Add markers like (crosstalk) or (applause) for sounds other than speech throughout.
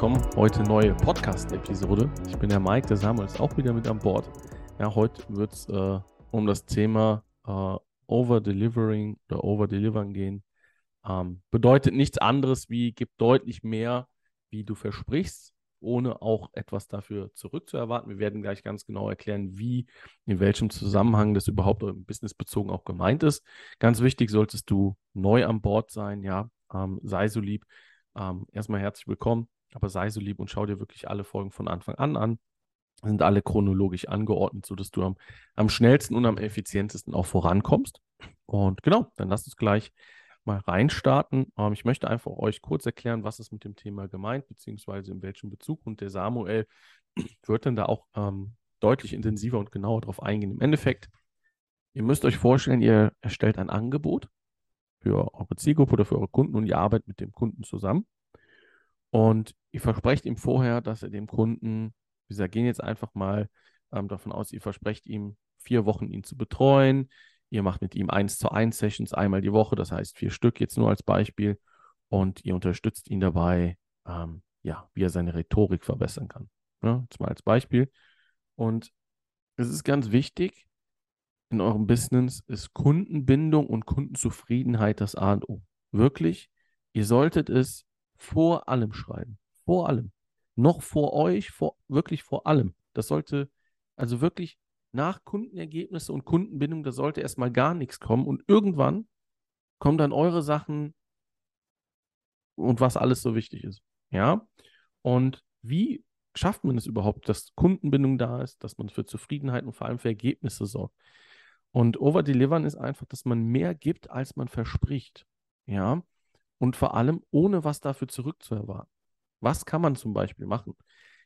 willkommen. Heute neue Podcast-Episode. Ich bin der Mike, der Samuel ist auch wieder mit an Bord. Ja, heute wird es äh, um das Thema äh, Over-Delivering oder Over-Delivern gehen. Ähm, bedeutet nichts anderes wie, gib deutlich mehr, wie du versprichst, ohne auch etwas dafür zurückzuerwarten. Wir werden gleich ganz genau erklären, wie, in welchem Zusammenhang das überhaupt im Business bezogen auch gemeint ist. Ganz wichtig, solltest du neu an Bord sein, ja, ähm, sei so lieb. Ähm, erstmal herzlich willkommen, aber sei so lieb und schau dir wirklich alle Folgen von Anfang an an. Sind alle chronologisch angeordnet, sodass du am, am schnellsten und am effizientesten auch vorankommst. Und genau, dann lass uns gleich mal reinstarten. Ähm, ich möchte einfach euch kurz erklären, was ist mit dem Thema gemeint, beziehungsweise in welchem Bezug. Und der Samuel wird dann da auch ähm, deutlich intensiver und genauer darauf eingehen. Im Endeffekt, ihr müsst euch vorstellen, ihr erstellt ein Angebot für eure Zielgruppe oder für eure Kunden und ihr arbeitet mit dem Kunden zusammen. Und ihr versprecht ihm vorher, dass er dem Kunden, wir gehen jetzt einfach mal ähm, davon aus, ihr versprecht ihm vier Wochen ihn zu betreuen. Ihr macht mit ihm eins zu eins Sessions einmal die Woche, das heißt vier Stück jetzt nur als Beispiel. Und ihr unterstützt ihn dabei, ähm, ja, wie er seine Rhetorik verbessern kann. Ja, jetzt mal als Beispiel. Und es ist ganz wichtig, in eurem Business ist Kundenbindung und Kundenzufriedenheit das A und O. Wirklich, ihr solltet es vor allem schreiben. Vor allem. Noch vor euch, vor, wirklich vor allem. Das sollte, also wirklich nach Kundenergebnisse und Kundenbindung, da sollte erstmal gar nichts kommen. Und irgendwann kommen dann eure Sachen und was alles so wichtig ist. Ja. Und wie schafft man es überhaupt, dass Kundenbindung da ist, dass man für Zufriedenheit und vor allem für Ergebnisse sorgt? Und Overdelivern ist einfach, dass man mehr gibt, als man verspricht. Ja. Und vor allem, ohne was dafür zurückzuerwarten. Was kann man zum Beispiel machen?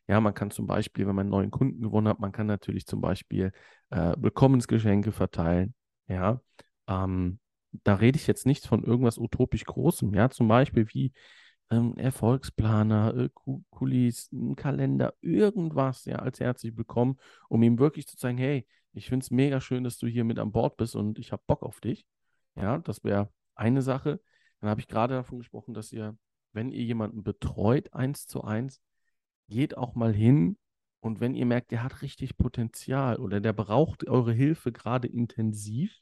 Ja, man kann zum Beispiel, wenn man einen neuen Kunden gewonnen hat, man kann natürlich zum Beispiel äh, Willkommensgeschenke verteilen. Ja, ähm, da rede ich jetzt nicht von irgendwas utopisch Großem. Ja, zum Beispiel wie ähm, Erfolgsplaner, äh, Kulis, ein Kalender, irgendwas, ja, als herzlich willkommen, um ihm wirklich zu zeigen, hey, ich finde es mega schön, dass du hier mit an Bord bist und ich habe Bock auf dich. Ja, das wäre eine Sache. Dann habe ich gerade davon gesprochen, dass ihr, wenn ihr jemanden betreut, eins zu eins, geht auch mal hin und wenn ihr merkt, der hat richtig Potenzial oder der braucht eure Hilfe gerade intensiv,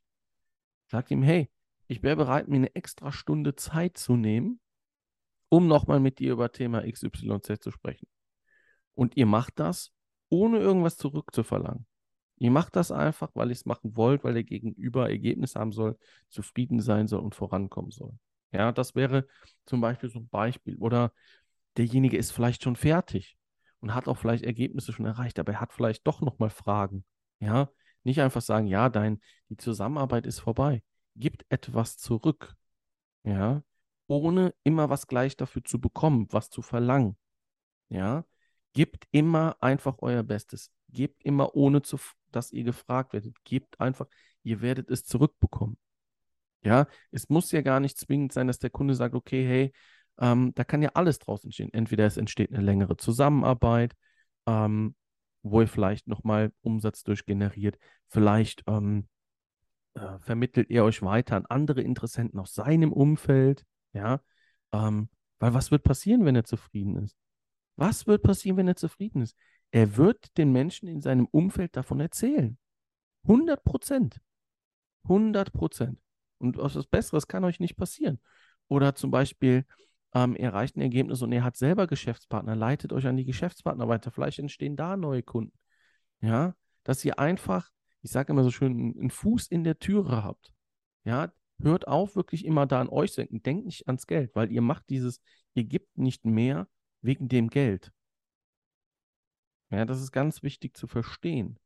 sagt ihm, hey, ich wäre bereit, mir eine extra Stunde Zeit zu nehmen, um nochmal mit dir über Thema XYZ zu sprechen. Und ihr macht das, ohne irgendwas zurückzuverlangen. Ihr macht das einfach, weil ihr es machen wollt, weil der Gegenüber Ergebnis haben soll, zufrieden sein soll und vorankommen soll. Ja, das wäre zum Beispiel so ein Beispiel. Oder derjenige ist vielleicht schon fertig und hat auch vielleicht Ergebnisse schon erreicht, aber er hat vielleicht doch nochmal Fragen. Ja, nicht einfach sagen, ja, dein, die Zusammenarbeit ist vorbei. Gibt etwas zurück. Ja, ohne immer was gleich dafür zu bekommen, was zu verlangen. Ja, Gebt immer einfach euer Bestes. Gebt immer, ohne zu, dass ihr gefragt werdet. Gebt einfach, ihr werdet es zurückbekommen. Ja, es muss ja gar nicht zwingend sein, dass der Kunde sagt, okay, hey, ähm, da kann ja alles draus entstehen. Entweder es entsteht eine längere Zusammenarbeit, ähm, wo ihr vielleicht nochmal Umsatz durchgeneriert, vielleicht ähm, äh, vermittelt ihr euch weiter an andere Interessenten aus seinem Umfeld, ja, ähm, weil was wird passieren, wenn er zufrieden ist? Was wird passieren, wenn er zufrieden ist? Er wird den Menschen in seinem Umfeld davon erzählen. 100 Prozent. 100 Prozent. Und was Besseres kann euch nicht passieren. Oder zum Beispiel, ähm, er erreicht ein Ergebnis und er hat selber Geschäftspartner, leitet euch an die Geschäftspartner weiter. Vielleicht entstehen da neue Kunden. Ja, dass ihr einfach, ich sage immer so schön, einen Fuß in der Türe habt. Ja, hört auf, wirklich immer da an euch zu denken. Denkt nicht ans Geld, weil ihr macht dieses, ihr gebt nicht mehr, wegen dem Geld. Ja, das ist ganz wichtig zu verstehen.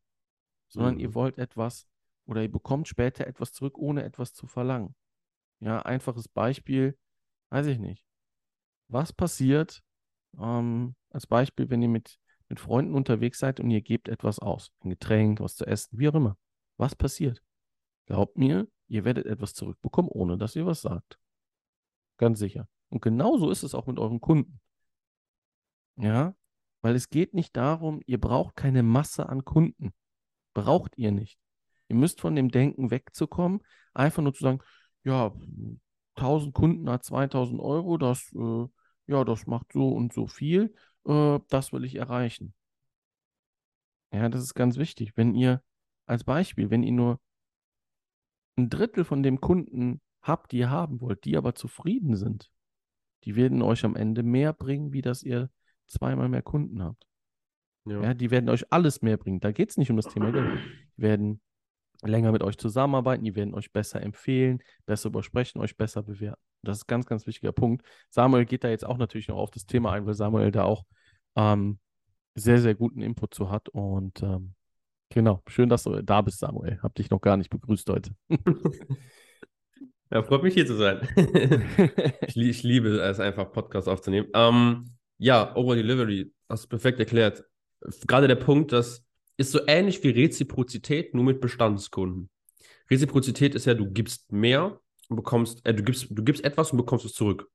Sondern mhm. ihr wollt etwas oder ihr bekommt später etwas zurück, ohne etwas zu verlangen. Ja, einfaches Beispiel, weiß ich nicht. Was passiert, ähm, als Beispiel, wenn ihr mit, mit Freunden unterwegs seid und ihr gebt etwas aus, ein Getränk, was zu essen, wie auch immer. Was passiert? Glaubt mir, ihr werdet etwas zurückbekommen, ohne dass ihr was sagt. Ganz sicher. Und genauso ist es auch mit euren Kunden. Ja, weil es geht nicht darum, ihr braucht keine Masse an Kunden. Braucht ihr nicht. Ihr müsst von dem Denken wegzukommen, einfach nur zu sagen, ja, 1000 Kunden hat 2000 Euro, das, äh, ja, das macht so und so viel, äh, das will ich erreichen. Ja, das ist ganz wichtig. Wenn ihr, als Beispiel, wenn ihr nur ein Drittel von dem Kunden habt, die ihr haben wollt, die aber zufrieden sind, die werden euch am Ende mehr bringen, wie dass ihr zweimal mehr Kunden habt. Ja. ja die werden euch alles mehr bringen. Da geht es nicht um das Thema Geld. Die werden länger mit euch zusammenarbeiten, die werden euch besser empfehlen, besser übersprechen, euch besser bewerten. Das ist ein ganz, ganz wichtiger Punkt. Samuel geht da jetzt auch natürlich noch auf das Thema ein, weil Samuel da auch ähm, sehr, sehr guten Input zu hat. Und ähm, genau, schön, dass du da bist, Samuel. Hab dich noch gar nicht begrüßt heute. (laughs) ja, freut mich hier zu sein. (laughs) ich, ich, liebe es einfach, Podcasts aufzunehmen. Ähm, ja, Over Delivery, hast du perfekt erklärt. Gerade der Punkt, das ist so ähnlich wie Reziprozität, nur mit Bestandskunden. Reziprozität ist ja, du gibst mehr und bekommst, äh, du gibst, du gibst etwas und bekommst es zurück.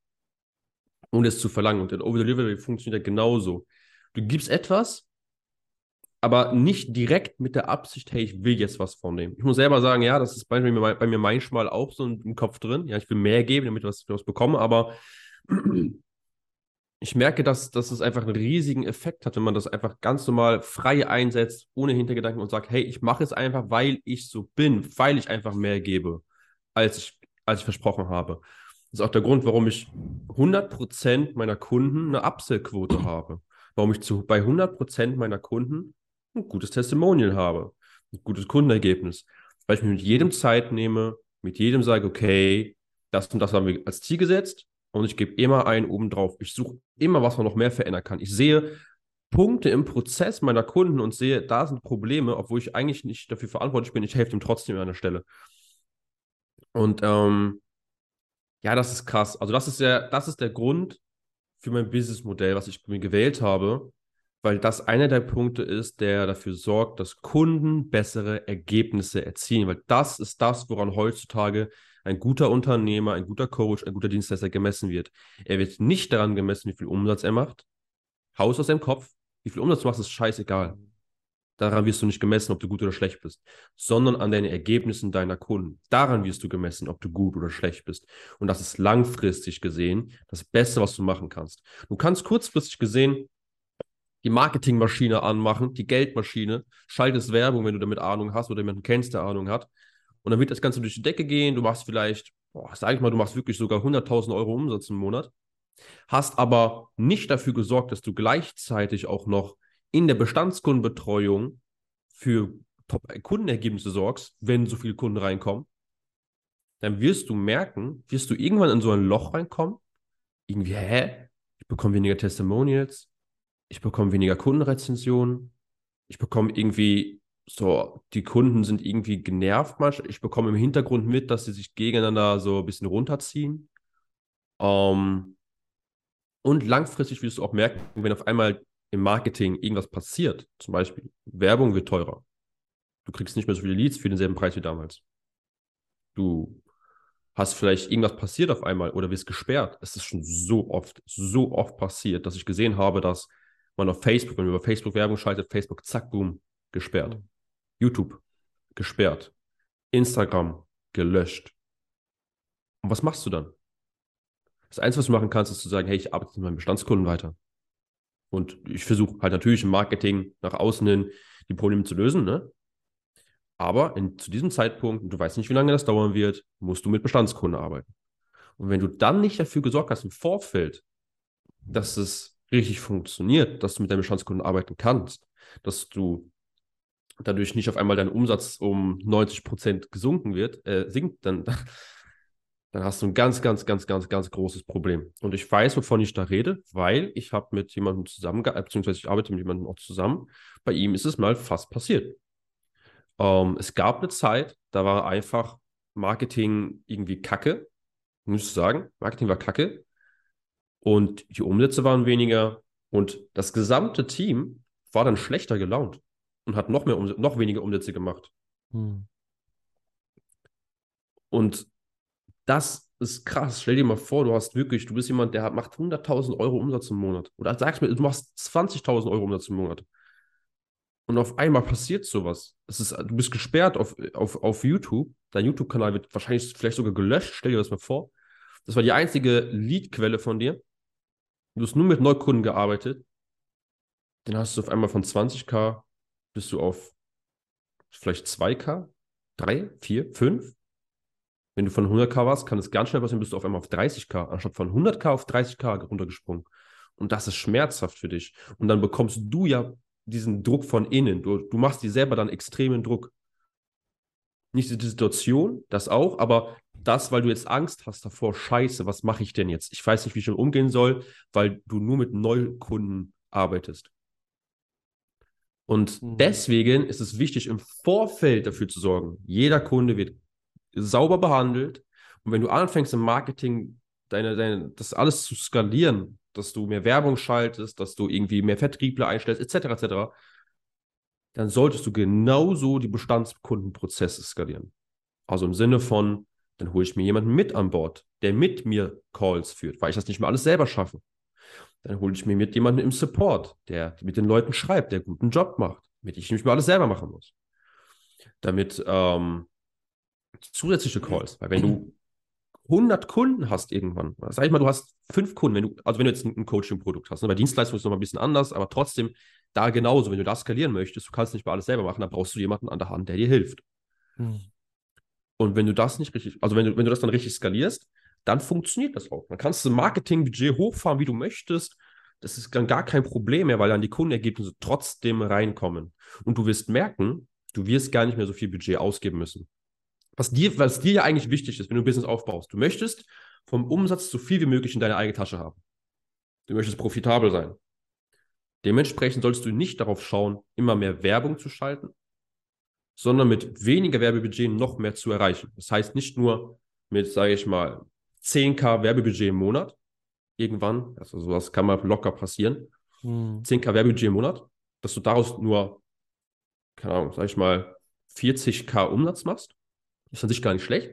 Ohne es zu verlangen. Und in Over Delivery funktioniert ja genauso. Du gibst etwas, aber nicht direkt mit der Absicht, hey, ich will jetzt was von. Ich muss selber sagen, ja, das ist bei mir, bei mir manchmal auch so im Kopf drin. Ja, ich will mehr geben, damit ich was, was bekomme, aber ich merke, dass, dass es einfach einen riesigen Effekt hat, wenn man das einfach ganz normal frei einsetzt, ohne Hintergedanken und sagt, hey, ich mache es einfach, weil ich so bin, weil ich einfach mehr gebe, als ich, als ich versprochen habe. Das ist auch der Grund, warum ich 100% meiner Kunden eine Upsell-Quote habe warum ich zu, bei 100% meiner Kunden ein gutes Testimonial habe, ein gutes Kundenergebnis, weil ich mir mit jedem Zeit nehme, mit jedem sage, okay, das und das haben wir als Ziel gesetzt und ich gebe immer einen oben drauf. Ich suche immer, was man noch mehr verändern kann. Ich sehe Punkte im Prozess meiner Kunden und sehe, da sind Probleme, obwohl ich eigentlich nicht dafür verantwortlich bin. Ich helfe ihm trotzdem an der Stelle. Und ähm, ja, das ist krass. Also das ist der, das ist der Grund, für mein Businessmodell, was ich mir gewählt habe, weil das einer der Punkte ist, der dafür sorgt, dass Kunden bessere Ergebnisse erzielen, weil das ist das, woran heutzutage ein guter Unternehmer, ein guter Coach, ein guter Dienstleister gemessen wird. Er wird nicht daran gemessen, wie viel Umsatz er macht. Haus aus seinem Kopf. Wie viel Umsatz du machst, ist scheißegal. Daran wirst du nicht gemessen, ob du gut oder schlecht bist, sondern an den Ergebnissen deiner Kunden. Daran wirst du gemessen, ob du gut oder schlecht bist. Und das ist langfristig gesehen das Beste, was du machen kannst. Du kannst kurzfristig gesehen die Marketingmaschine anmachen, die Geldmaschine, schaltest Werbung, wenn du damit Ahnung hast oder jemanden kennst, der Ahnung hat. Und dann wird das Ganze durch die Decke gehen. Du machst vielleicht, boah, sag ich mal, du machst wirklich sogar 100.000 Euro Umsatz im Monat, hast aber nicht dafür gesorgt, dass du gleichzeitig auch noch in der Bestandskundenbetreuung für Top-Kundenergebnisse sorgst, wenn so viele Kunden reinkommen, dann wirst du merken, wirst du irgendwann in so ein Loch reinkommen, irgendwie, hä? Ich bekomme weniger Testimonials, ich bekomme weniger Kundenrezensionen, ich bekomme irgendwie so, die Kunden sind irgendwie genervt ich bekomme im Hintergrund mit, dass sie sich gegeneinander so ein bisschen runterziehen. Ähm, und langfristig wirst du auch merken, wenn auf einmal im Marketing irgendwas passiert, zum Beispiel Werbung wird teurer. Du kriegst nicht mehr so viele Leads für denselben Preis wie damals. Du hast vielleicht irgendwas passiert auf einmal oder wirst gesperrt. Es ist schon so oft, so oft passiert, dass ich gesehen habe, dass man auf Facebook, wenn man über Facebook Werbung schaltet, Facebook, zack, boom, gesperrt. Mhm. YouTube, gesperrt. Instagram, gelöscht. Und was machst du dann? Das Einzige, was du machen kannst, ist zu sagen, hey, ich arbeite mit meinen Bestandskunden weiter. Und ich versuche halt natürlich im Marketing nach außen hin die Probleme zu lösen, ne? Aber in, zu diesem Zeitpunkt, du weißt nicht, wie lange das dauern wird, musst du mit Bestandskunden arbeiten. Und wenn du dann nicht dafür gesorgt hast im Vorfeld, dass es richtig funktioniert, dass du mit deinen Bestandskunden arbeiten kannst, dass du dadurch nicht auf einmal dein Umsatz um 90 Prozent gesunken wird, äh, sinkt, dann, (laughs) dann hast du ein ganz, ganz, ganz, ganz, ganz großes Problem. Und ich weiß, wovon ich da rede, weil ich habe mit jemandem zusammengearbeitet, beziehungsweise ich arbeite mit jemandem auch zusammen. Bei ihm ist es mal fast passiert. Ähm, es gab eine Zeit, da war einfach Marketing irgendwie kacke, muss ich sagen. Marketing war kacke. Und die Umsätze waren weniger. Und das gesamte Team war dann schlechter gelaunt und hat noch, mehr noch weniger Umsätze gemacht. Hm. Und das ist krass. Stell dir mal vor, du hast wirklich, du bist jemand, der macht 100.000 Euro Umsatz im Monat. Oder sagst mir, du machst 20.000 Euro Umsatz im Monat. Und auf einmal passiert sowas. Es ist, du bist gesperrt auf, auf, auf YouTube. Dein YouTube-Kanal wird wahrscheinlich vielleicht sogar gelöscht. Stell dir das mal vor. Das war die einzige Lead-Quelle von dir. du hast nur mit Neukunden gearbeitet, dann hast du auf einmal von 20k bist du auf vielleicht 2k, 3, 4, 5. Wenn du von 100k warst, kann es ganz schnell passieren, bist du auf einmal auf 30k, anstatt von 100k auf 30k runtergesprungen. Und das ist schmerzhaft für dich. Und dann bekommst du ja diesen Druck von innen. Du, du machst dir selber dann extremen Druck. Nicht die Situation, das auch, aber das, weil du jetzt Angst hast davor, scheiße, was mache ich denn jetzt? Ich weiß nicht, wie ich schon umgehen soll, weil du nur mit Neukunden arbeitest. Und mhm. deswegen ist es wichtig, im Vorfeld dafür zu sorgen, jeder Kunde wird sauber behandelt. Und wenn du anfängst im Marketing deine, deine, das alles zu skalieren, dass du mehr Werbung schaltest, dass du irgendwie mehr Vertriebler einstellst, etc., etc., dann solltest du genauso die Bestandskundenprozesse skalieren. Also im Sinne von, dann hole ich mir jemanden mit an Bord, der mit mir Calls führt, weil ich das nicht mehr alles selber schaffe. Dann hole ich mir mit jemanden im Support, der mit den Leuten schreibt, der guten Job macht, damit ich nicht mehr alles selber machen muss. Damit ähm, zusätzliche Calls, weil wenn du 100 Kunden hast irgendwann, sag ich mal, du hast fünf Kunden, wenn du, also wenn du jetzt ein, Coaching-Produkt hast, ne, bei Dienstleistungen ist es noch mal ein bisschen anders, aber trotzdem da genauso, wenn du das skalieren möchtest, du kannst nicht mal alles selber machen, dann brauchst du jemanden an der Hand, der dir hilft. Hm. Und wenn du das nicht richtig, also wenn du, wenn du das dann richtig skalierst, dann funktioniert das auch. Dann kannst du Marketingbudget hochfahren, wie du möchtest. Das ist dann gar kein Problem mehr, weil dann die Kundenergebnisse trotzdem reinkommen. Und du wirst merken, du wirst gar nicht mehr so viel Budget ausgeben müssen. Was dir, was dir ja eigentlich wichtig ist, wenn du ein Business aufbaust. Du möchtest vom Umsatz so viel wie möglich in deine eigene Tasche haben. Du möchtest profitabel sein. Dementsprechend solltest du nicht darauf schauen, immer mehr Werbung zu schalten, sondern mit weniger Werbebudget noch mehr zu erreichen. Das heißt nicht nur mit, sage ich mal, 10k Werbebudget im Monat, irgendwann, also sowas kann mal locker passieren, hm. 10k Werbebudget im Monat, dass du daraus nur, keine Ahnung, sage ich mal, 40k Umsatz machst. Ist an sich gar nicht schlecht.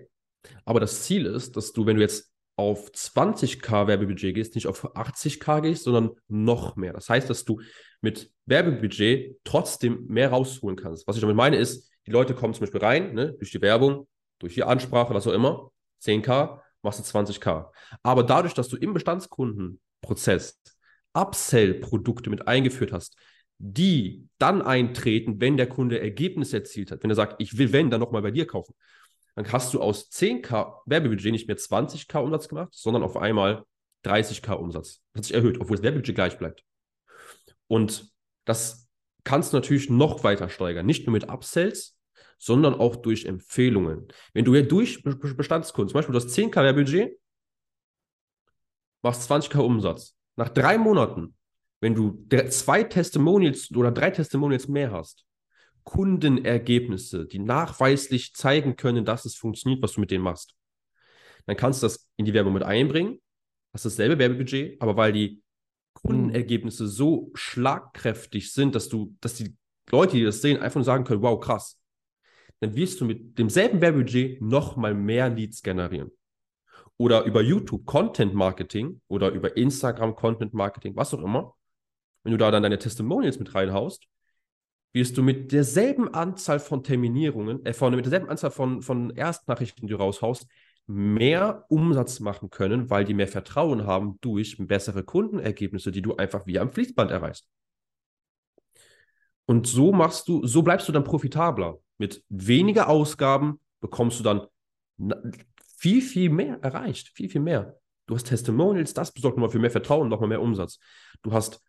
Aber das Ziel ist, dass du, wenn du jetzt auf 20k Werbebudget gehst, nicht auf 80k gehst, sondern noch mehr. Das heißt, dass du mit Werbebudget trotzdem mehr rausholen kannst. Was ich damit meine ist, die Leute kommen zum Beispiel rein, ne, durch die Werbung, durch die Ansprache, was auch immer, 10k, machst du 20k. Aber dadurch, dass du im Bestandskundenprozess Upsell-Produkte mit eingeführt hast, die dann eintreten, wenn der Kunde Ergebnisse erzielt hat, wenn er sagt, ich will wenn, dann nochmal bei dir kaufen, dann hast du aus 10k Werbebudget nicht mehr 20k Umsatz gemacht, sondern auf einmal 30k Umsatz. Das hat sich erhöht, obwohl das Werbebudget gleich bleibt. Und das kannst du natürlich noch weiter steigern. Nicht nur mit Upsells, sondern auch durch Empfehlungen. Wenn du ja durch Bestandskunden, zum Beispiel du hast 10k Werbebudget, machst 20k Umsatz. Nach drei Monaten, wenn du zwei Testimonials oder drei Testimonials mehr hast, Kundenergebnisse, die nachweislich zeigen können, dass es funktioniert, was du mit denen machst, dann kannst du das in die Werbung mit einbringen, hast dasselbe Werbebudget, aber weil die Kundenergebnisse so schlagkräftig sind, dass du, dass die Leute, die das sehen, einfach nur sagen können, wow, krass, dann wirst du mit demselben Werbebudget nochmal mehr Leads generieren. Oder über YouTube Content Marketing oder über Instagram Content Marketing, was auch immer. Wenn du da dann deine Testimonials mit reinhaust, wirst du mit derselben Anzahl von Terminierungen, äh, von, mit derselben Anzahl von, von Erstnachrichten, die du raushaust, mehr Umsatz machen können, weil die mehr Vertrauen haben durch bessere Kundenergebnisse, die du einfach wie am Fließband erreichst. Und so machst du, so bleibst du dann profitabler. Mit weniger Ausgaben bekommst du dann viel, viel mehr erreicht. Viel, viel mehr. Du hast Testimonials, das besorgt nochmal für mehr Vertrauen, nochmal mehr Umsatz. Du hast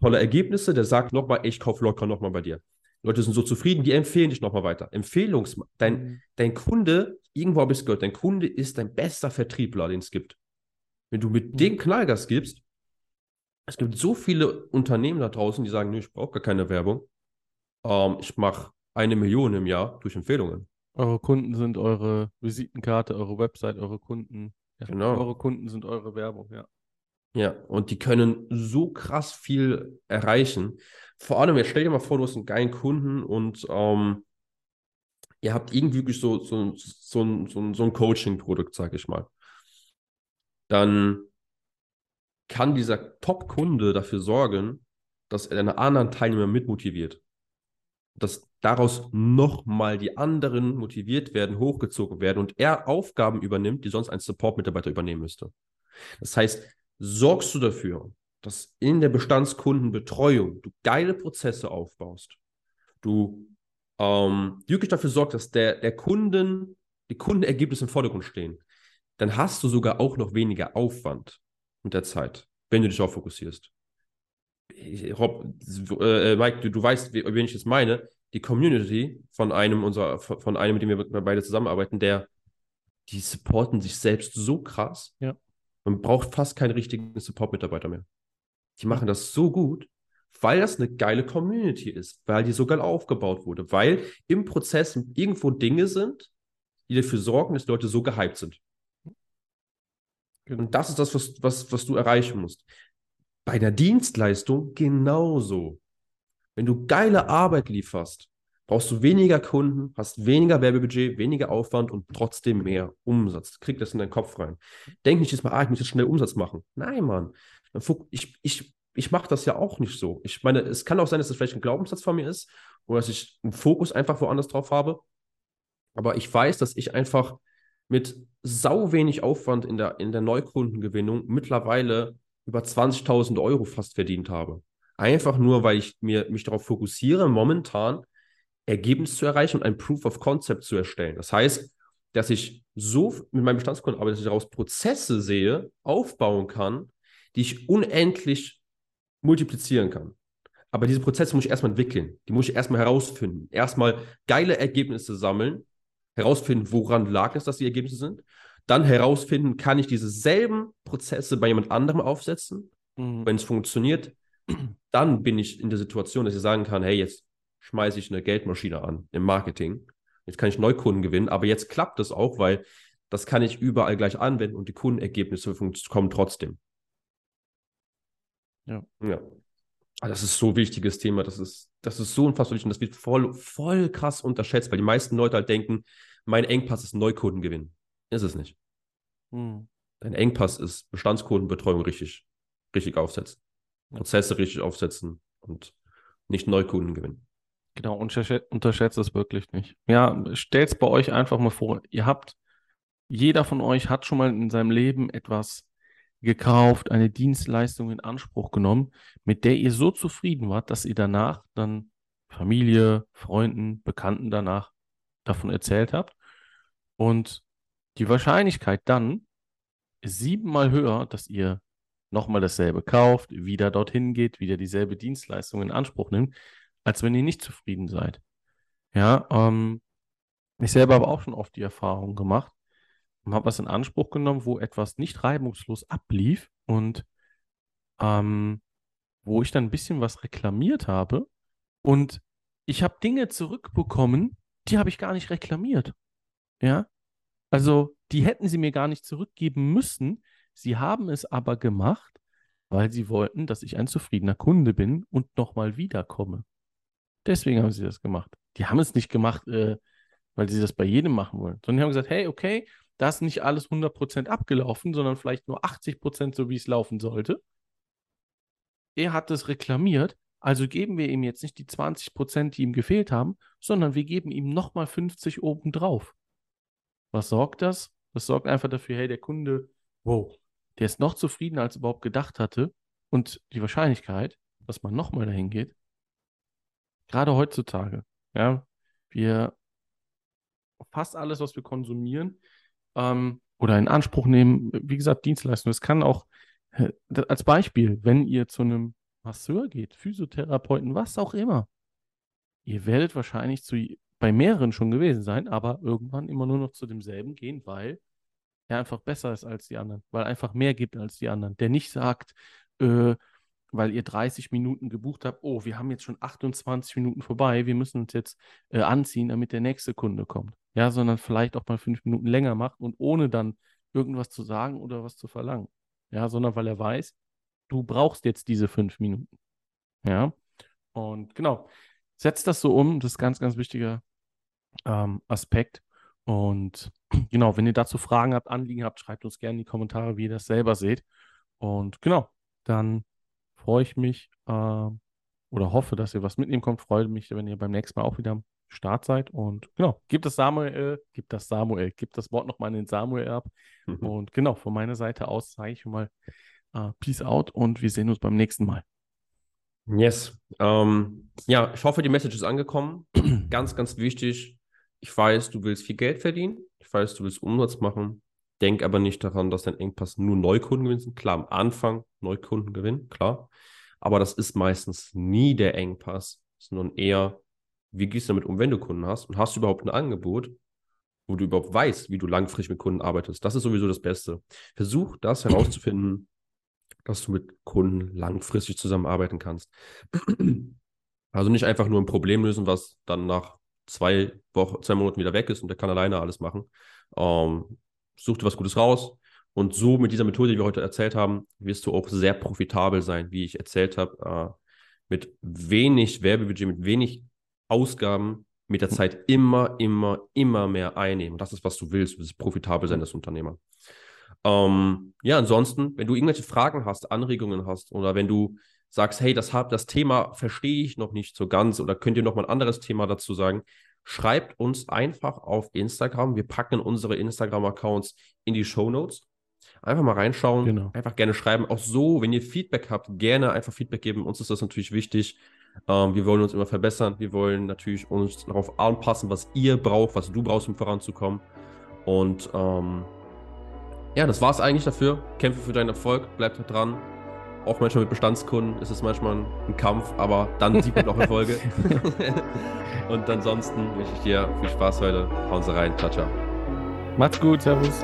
tolle Ergebnisse, der sagt nochmal, ich kaufe locker nochmal bei dir. Leute sind so zufrieden, die empfehlen dich nochmal weiter. Empfehlungs, dein, mhm. dein Kunde, irgendwo habe ich es gehört, dein Kunde ist dein bester Vertriebler, den es gibt. Wenn du mit mhm. dem Knallgas gibst, es gibt so viele Unternehmen da draußen, die sagen, nee, ich brauche gar keine Werbung. Ähm, ich mache eine Million im Jahr durch Empfehlungen. Eure Kunden sind eure Visitenkarte, eure Website, eure Kunden. Ja, genau. Eure Kunden sind eure Werbung, ja. Ja, und die können so krass viel erreichen. Vor allem, jetzt stell dir mal vor, du hast einen geilen Kunden und ähm, ihr habt irgendwie wirklich so, so, so, ein, so, ein, so ein Coaching-Produkt, sag ich mal. Dann kann dieser Top-Kunde dafür sorgen, dass er deine anderen Teilnehmer mitmotiviert. Dass daraus nochmal die anderen motiviert werden, hochgezogen werden und er Aufgaben übernimmt, die sonst ein Support-Mitarbeiter übernehmen müsste. Das heißt, sorgst du dafür, dass in der Bestandskundenbetreuung du geile Prozesse aufbaust, du ähm, wirklich dafür sorgst, dass der, der Kunden, die Kundenergebnisse im Vordergrund stehen, dann hast du sogar auch noch weniger Aufwand mit der Zeit, wenn du dich darauf fokussierst. Ich, Rob, äh, Mike, du, du weißt, wen ich jetzt meine. Die Community von einem unserer, von einem, mit dem wir beide zusammenarbeiten, der, die supporten sich selbst so krass. Ja. Man braucht fast keinen richtigen Support-Mitarbeiter mehr. Die machen das so gut, weil das eine geile Community ist, weil die so geil aufgebaut wurde, weil im Prozess irgendwo Dinge sind, die dafür sorgen, dass Leute so gehypt sind. Genau. Und das ist das, was, was, was du erreichen musst. Bei der Dienstleistung genauso. Wenn du geile Arbeit lieferst, brauchst du weniger Kunden, hast weniger Werbebudget, weniger Aufwand und trotzdem mehr Umsatz. Krieg das in deinen Kopf rein. Denk nicht jetzt mal, ah, ich muss jetzt schnell Umsatz machen. Nein, Mann. Ich, ich, ich mache das ja auch nicht so. Ich meine, es kann auch sein, dass das vielleicht ein Glaubenssatz von mir ist oder dass ich einen Fokus einfach woanders drauf habe. Aber ich weiß, dass ich einfach mit sau wenig Aufwand in der, in der Neukundengewinnung mittlerweile über 20.000 Euro fast verdient habe. Einfach nur, weil ich mir, mich darauf fokussiere, momentan Ergebnis zu erreichen und ein Proof of Concept zu erstellen. Das heißt, dass ich so mit meinem Bestandskunden arbeite, dass ich daraus Prozesse sehe, aufbauen kann, die ich unendlich multiplizieren kann. Aber diese Prozesse muss ich erstmal entwickeln. Die muss ich erstmal herausfinden. Erstmal geile Ergebnisse sammeln, herausfinden, woran lag es, dass die Ergebnisse sind. Dann herausfinden, kann ich diese selben Prozesse bei jemand anderem aufsetzen. Mhm. Wenn es funktioniert, dann bin ich in der Situation, dass ich sagen kann, hey, jetzt schmeiße ich eine Geldmaschine an im Marketing. Jetzt kann ich Neukunden gewinnen, aber jetzt klappt es auch, weil das kann ich überall gleich anwenden und die Kundenergebnisse kommen trotzdem. Ja. Ja. Ah, das ist so ein wichtiges Thema. Das ist, das ist so unfassbar wichtig und das wird voll, voll krass unterschätzt, weil die meisten Leute halt denken, mein Engpass ist Neukundengewinn. Ist es nicht. Hm. Dein Engpass ist Bestandskundenbetreuung richtig, richtig aufsetzen. Prozesse richtig aufsetzen und nicht Neukunden gewinnen. Genau, unterschätzt es wirklich nicht. Ja, stellt es bei euch einfach mal vor, ihr habt, jeder von euch hat schon mal in seinem Leben etwas gekauft, eine Dienstleistung in Anspruch genommen, mit der ihr so zufrieden wart, dass ihr danach dann Familie, Freunden, Bekannten danach davon erzählt habt. Und die Wahrscheinlichkeit dann ist siebenmal höher, dass ihr nochmal dasselbe kauft, wieder dorthin geht, wieder dieselbe Dienstleistung in Anspruch nimmt, als wenn ihr nicht zufrieden seid. Ja, ähm, ich selber habe auch schon oft die Erfahrung gemacht und habe was in Anspruch genommen, wo etwas nicht reibungslos ablief und ähm, wo ich dann ein bisschen was reklamiert habe und ich habe Dinge zurückbekommen, die habe ich gar nicht reklamiert. Ja, also die hätten sie mir gar nicht zurückgeben müssen. Sie haben es aber gemacht, weil sie wollten, dass ich ein zufriedener Kunde bin und nochmal wiederkomme. Deswegen haben sie das gemacht. Die haben es nicht gemacht, äh, weil sie das bei jedem machen wollen, sondern die haben gesagt, hey, okay, da ist nicht alles 100% abgelaufen, sondern vielleicht nur 80% so, wie es laufen sollte. Er hat es reklamiert, also geben wir ihm jetzt nicht die 20%, die ihm gefehlt haben, sondern wir geben ihm nochmal 50 obendrauf. Was sorgt das? Das sorgt einfach dafür, hey, der Kunde, wow, der ist noch zufriedener, als er überhaupt gedacht hatte. Und die Wahrscheinlichkeit, dass man nochmal dahin geht, gerade heutzutage, ja, wir fast alles, was wir konsumieren ähm, oder in Anspruch nehmen, wie gesagt, Dienstleistungen. Es kann auch äh, als Beispiel, wenn ihr zu einem Masseur geht, Physiotherapeuten, was auch immer, ihr werdet wahrscheinlich zu bei mehreren schon gewesen sein, aber irgendwann immer nur noch zu demselben gehen, weil er einfach besser ist als die anderen, weil er einfach mehr gibt als die anderen. Der nicht sagt, äh, weil ihr 30 Minuten gebucht habt, oh, wir haben jetzt schon 28 Minuten vorbei, wir müssen uns jetzt äh, anziehen, damit der nächste Kunde kommt. Ja, sondern vielleicht auch mal fünf Minuten länger macht und ohne dann irgendwas zu sagen oder was zu verlangen. Ja, sondern weil er weiß, du brauchst jetzt diese fünf Minuten. Ja, und genau, setzt das so um, das ist ganz, ganz wichtiger ähm, Aspekt. Und (clears throat) genau, wenn ihr dazu Fragen habt, Anliegen habt, schreibt uns gerne in die Kommentare, wie ihr das selber seht. Und genau, dann freue ich mich äh, oder hoffe, dass ihr was mitnehmen kommt. Freue mich, wenn ihr beim nächsten Mal auch wieder am Start seid. Und genau, gibt das Samuel, gibt das Samuel, gibt das Wort nochmal in den Samuel ab. Mhm. Und genau, von meiner Seite aus sage ich mal Uh, peace out und wir sehen uns beim nächsten Mal. Yes. Ähm, ja, ich hoffe, die Message ist angekommen. (clears throat) ganz, ganz wichtig. Ich weiß, du willst viel Geld verdienen. Ich weiß, du willst Umsatz machen. Denk aber nicht daran, dass dein Engpass nur Neukunden gewinnen. Klar, am Anfang Neukunden gewinnen, klar. Aber das ist meistens nie der Engpass, sondern eher, wie gehst du damit um, wenn du Kunden hast? Und hast du überhaupt ein Angebot, wo du überhaupt weißt, wie du langfristig mit Kunden arbeitest? Das ist sowieso das Beste. Versuch das herauszufinden, dass du mit Kunden langfristig zusammenarbeiten kannst. Also nicht einfach nur ein Problem lösen, was dann nach zwei Wochen, zwei Monaten wieder weg ist und der kann alleine alles machen. Ähm, such dir was Gutes raus. Und so mit dieser Methode, die wir heute erzählt haben, wirst du auch sehr profitabel sein, wie ich erzählt habe, äh, mit wenig Werbebudget, mit wenig Ausgaben, mit der Zeit immer, immer, immer mehr einnehmen. Das ist, was du willst. Du willst profitabel sein als Unternehmer. Ähm, ja, ansonsten, wenn du irgendwelche Fragen hast, Anregungen hast oder wenn du sagst, hey, das, hab, das Thema verstehe ich noch nicht so ganz oder könnt ihr noch mal ein anderes Thema dazu sagen, schreibt uns einfach auf Instagram. Wir packen unsere Instagram-Accounts in die Show Notes. Einfach mal reinschauen, genau. einfach gerne schreiben. Auch so, wenn ihr Feedback habt, gerne einfach Feedback geben. Uns ist das natürlich wichtig. Ähm, wir wollen uns immer verbessern. Wir wollen natürlich uns darauf anpassen, was ihr braucht, was du brauchst, um voranzukommen. Und ähm, ja, das war es eigentlich dafür. Kämpfe für deinen Erfolg, bleib dran. Auch manchmal mit Bestandskunden ist es manchmal ein Kampf, aber dann sieht man auch Erfolge. (laughs) (laughs) Und ansonsten wünsche ich dir viel Spaß heute. Hauen Sie rein. Ciao, ciao. Macht's gut. Servus.